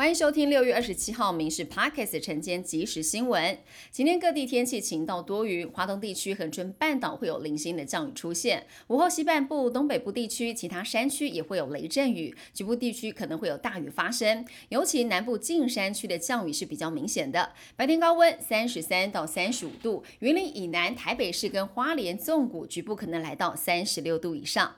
欢迎收听六月二十七号《民事 Pockets》晨间即时新闻。今天各地天气晴到多云，华东地区恒春半岛会有零星的降雨出现。午后西半部、东北部地区、其他山区也会有雷阵雨，局部地区可能会有大雨发生。尤其南部近山区的降雨是比较明显的。白天高温三十三到三十五度，云林以南、台北市跟花莲纵谷局部可能来到三十六度以上。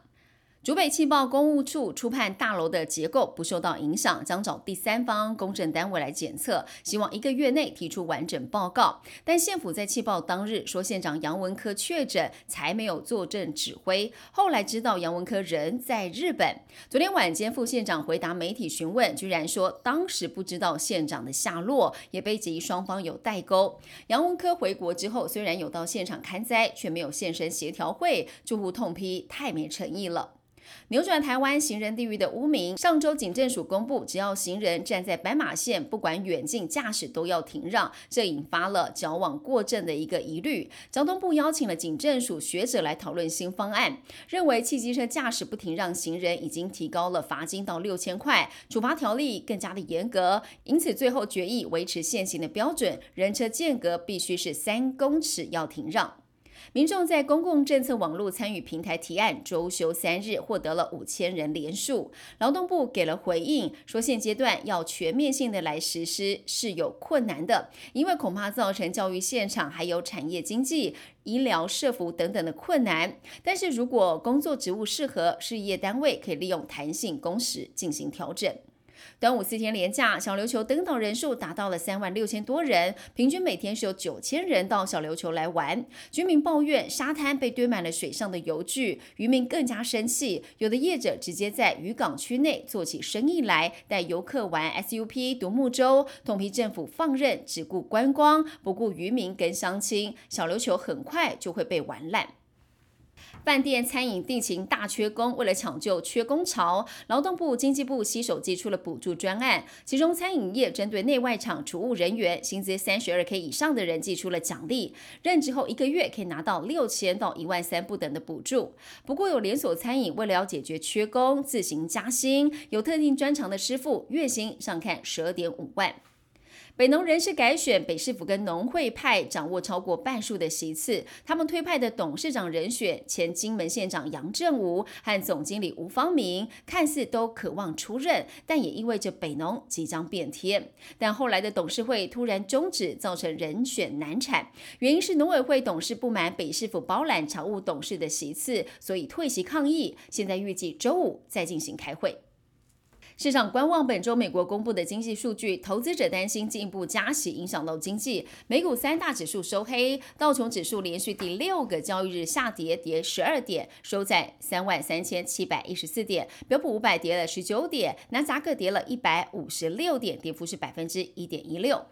竹北气爆公务处初判大楼的结构不受到影响，将找第三方公证单位来检测，希望一个月内提出完整报告。但县府在气爆当日说县长杨文科确诊，才没有坐镇指挥。后来知道杨文科人在日本。昨天晚间副县长回答媒体询问，居然说当时不知道县长的下落，也被质疑双方有代沟。杨文科回国之后，虽然有到现场看灾，却没有现身协调会，住户痛批太没诚意了。扭转台湾行人地狱的污名。上周警政署公布，只要行人站在斑马线，不管远近驾驶都要停让，这引发了矫枉过正的一个疑虑。交通部邀请了警政署学者来讨论新方案，认为汽机车驾驶不停让行人已经提高了罚金到六千块，处罚条例更加的严格，因此最后决议维持现行的标准，人车间隔必须是三公尺要停让。民众在公共政策网络参与平台提案，周休三日获得了五千人连署。劳动部给了回应，说现阶段要全面性的来实施是有困难的，因为恐怕造成教育现场还有产业经济、医疗设服等等的困难。但是如果工作职务适合，事业单位可以利用弹性工时进行调整。端午四天连假，小琉球登岛人数达到了三万六千多人，平均每天是有九千人到小琉球来玩。居民抱怨沙滩被堆满了水上的游具，渔民更加生气。有的业者直接在渔港区内做起生意来，带游客玩 SUP 独木舟，痛批政府放任，只顾观光，不顾渔民跟乡亲，小琉球很快就会被玩烂。饭店、餐饮地勤大缺工，为了抢救缺工潮，劳动部、经济部携手寄出了补助专案。其中，餐饮业针对内外场储务人员，薪资三十二 K 以上的人，寄出了奖励，任职后一个月可以拿到六千到一万三不等的补助。不过，有连锁餐饮为了要解决缺工，自行加薪，有特定专长的师傅，月薪上看十二点五万。北农人事改选，北市府跟农会派掌握超过半数的席次。他们推派的董事长人选，前金门县长杨振武和总经理吴方明，看似都渴望出任，但也意味着北农即将变天。但后来的董事会突然终止，造成人选难产。原因是农委会董事不满北市府包揽常务董事的席次，所以退席抗议。现在预计周五再进行开会。市场观望本周美国公布的经济数据，投资者担心进一步加息影响到经济。美股三大指数收黑，道琼指数连续第六个交易日下跌，跌十二点，收在三万三千七百一十四点。标普五百跌了十九点，纳扎克跌了一百五十六点，跌幅是百分之一点一六。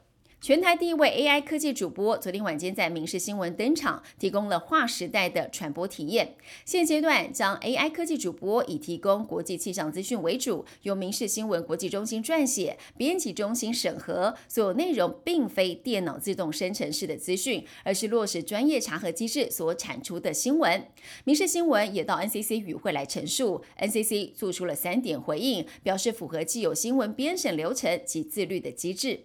全台第一位 AI 科技主播昨天晚间在民事新闻登场，提供了划时代的传播体验。现阶段将 AI 科技主播以提供国际气象资讯为主，由民事新闻国际中心撰写、编辑中心审核，所有内容并非电脑自动生成式的资讯，而是落实专业查核机制所产出的新闻。民事新闻也到 NCC 与会来陈述，NCC 做出了三点回应，表示符合既有新闻编审流程及自律的机制。